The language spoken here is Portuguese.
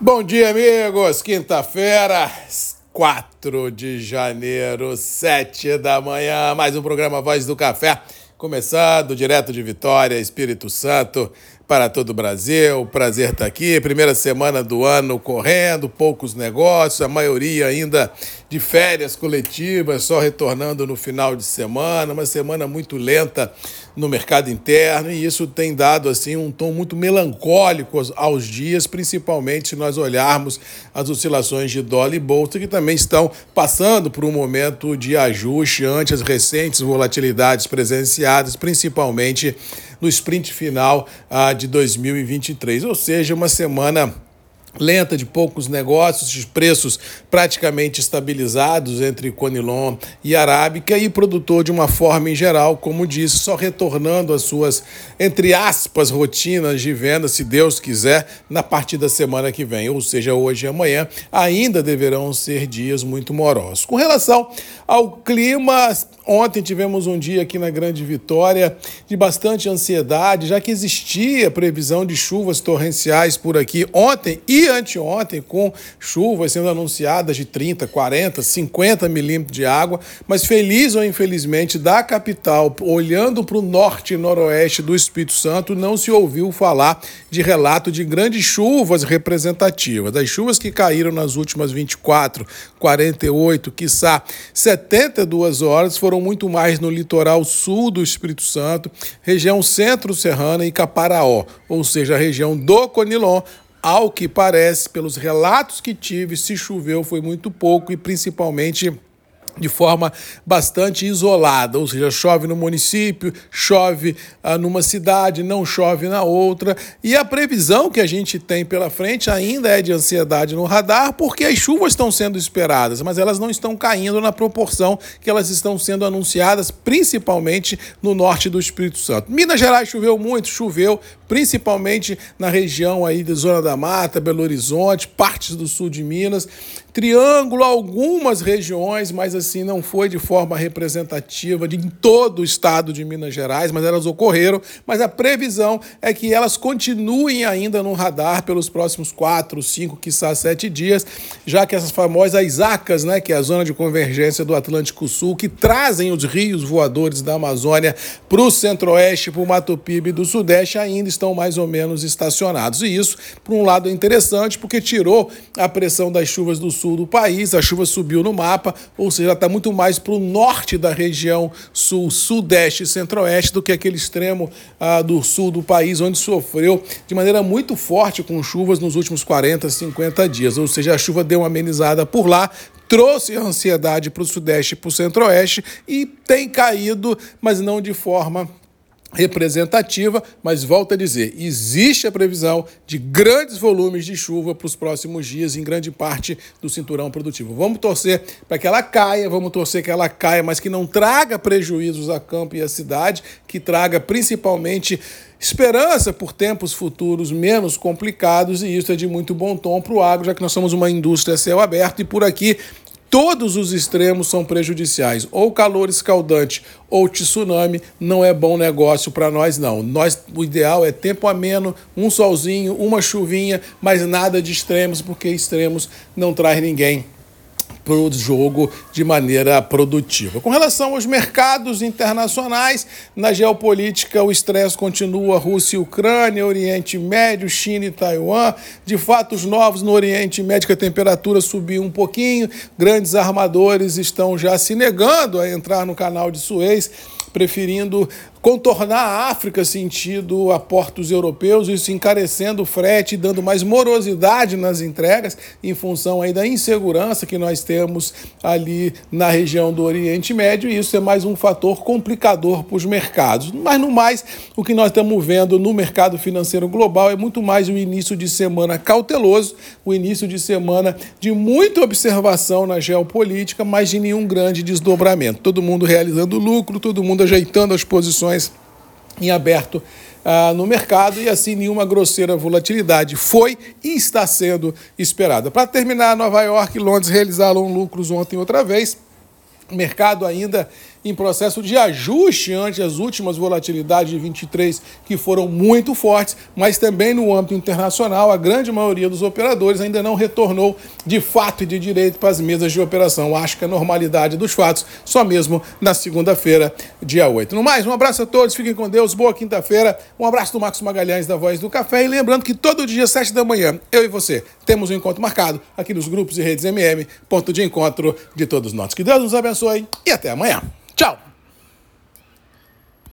Bom dia, amigos. Quinta-feira, 4 de janeiro, 7 da manhã. Mais um programa Voz do Café. Começando direto de Vitória, Espírito Santo para todo o Brasil. Prazer estar aqui. Primeira semana do ano correndo, poucos negócios, a maioria ainda de férias coletivas, só retornando no final de semana. Uma semana muito lenta no mercado interno e isso tem dado assim um tom muito melancólico aos dias, principalmente se nós olharmos as oscilações de dólar e bolsa que também estão passando por um momento de ajuste ante as recentes volatilidades presenciadas, principalmente no sprint final ah, de 2023, ou seja, uma semana lenta de poucos negócios, de preços praticamente estabilizados entre Conilon e Arábica e produtor de uma forma em geral, como disse, só retornando às suas, entre aspas, rotinas de venda, se Deus quiser, na partir da semana que vem, ou seja, hoje e amanhã, ainda deverão ser dias muito morosos. Com relação ao clima, ontem tivemos um dia aqui na Grande Vitória de bastante ansiedade, já que existia previsão de chuvas torrenciais por aqui ontem e anteontem, com chuvas sendo anunciadas de 30, 40, 50 milímetros de água, mas feliz ou infelizmente da capital, olhando para o norte e noroeste do Espírito Santo, não se ouviu falar de relato de grandes chuvas representativas. Das chuvas que caíram nas últimas 24, 48, quiçá 72 horas, foram muito mais no litoral sul do Espírito Santo, região centro-serrana e Caparaó, ou seja, a região do Conilon, ao que parece, pelos relatos que tive, se choveu foi muito pouco e principalmente de forma bastante isolada, ou seja, chove no município, chove ah, numa cidade, não chove na outra, e a previsão que a gente tem pela frente ainda é de ansiedade no radar, porque as chuvas estão sendo esperadas, mas elas não estão caindo na proporção que elas estão sendo anunciadas, principalmente no norte do Espírito Santo. Minas Gerais choveu muito, choveu principalmente na região aí da Zona da Mata, Belo Horizonte, partes do sul de Minas, Triângulo, algumas regiões, mas assim não foi de forma representativa de em todo o estado de Minas Gerais, mas elas ocorreram. Mas a previsão é que elas continuem ainda no radar pelos próximos quatro, cinco, quiçá sete dias, já que essas famosas ACAS, né, que é a zona de convergência do Atlântico Sul, que trazem os rios voadores da Amazônia para o centro-oeste, para o Mato Piba e do Sudeste, ainda estão mais ou menos estacionados. E isso, por um lado, é interessante, porque tirou a pressão das chuvas do sul sul do país, a chuva subiu no mapa, ou seja, está muito mais para o norte da região sul, sudeste e centro-oeste do que aquele extremo ah, do sul do país, onde sofreu de maneira muito forte com chuvas nos últimos 40, 50 dias. Ou seja, a chuva deu uma amenizada por lá, trouxe ansiedade para o sudeste e para o centro-oeste e tem caído, mas não de forma representativa, mas volto a dizer, existe a previsão de grandes volumes de chuva para os próximos dias em grande parte do cinturão produtivo. Vamos torcer para que ela caia, vamos torcer que ela caia, mas que não traga prejuízos a campo e à cidade, que traga principalmente esperança por tempos futuros menos complicados, e isso é de muito bom tom para o agro, já que nós somos uma indústria céu aberto, e por aqui Todos os extremos são prejudiciais. Ou calor escaldante ou tsunami não é bom negócio para nós, não. Nós, o ideal é tempo ameno, um solzinho, uma chuvinha, mas nada de extremos, porque extremos não traz ninguém para o jogo de maneira produtiva. Com relação aos mercados internacionais, na geopolítica o estresse continua Rússia e Ucrânia, Oriente Médio, China e Taiwan. De fatos novos no Oriente Médio, a temperatura subiu um pouquinho, grandes armadores estão já se negando a entrar no canal de Suez preferindo contornar a África sentido a portos europeus, isso encarecendo o frete, dando mais morosidade nas entregas em função aí da insegurança que nós temos ali na região do Oriente Médio, e isso é mais um fator complicador para os mercados. Mas no mais, o que nós estamos vendo no mercado financeiro global é muito mais o início de semana cauteloso, o início de semana de muita observação na geopolítica, mas de nenhum grande desdobramento. Todo mundo realizando lucro, todo mundo ajeitando as posições em aberto ah, no mercado e assim nenhuma grosseira volatilidade foi e está sendo esperada. Para terminar, Nova York e Londres realizaram lucros ontem outra vez. Mercado ainda em processo de ajuste ante as últimas volatilidades de 23 que foram muito fortes, mas também no âmbito internacional, a grande maioria dos operadores ainda não retornou de fato e de direito para as mesas de operação. Acho que a normalidade dos fatos só mesmo na segunda-feira, dia 8. No mais, um abraço a todos, fiquem com Deus, boa quinta-feira, um abraço do Marcos Magalhães da Voz do Café e lembrando que todo dia, 7 da manhã, eu e você temos um encontro marcado aqui nos grupos e redes MM, ponto de encontro de todos nós. Que Deus nos abençoe e até amanhã. Chao.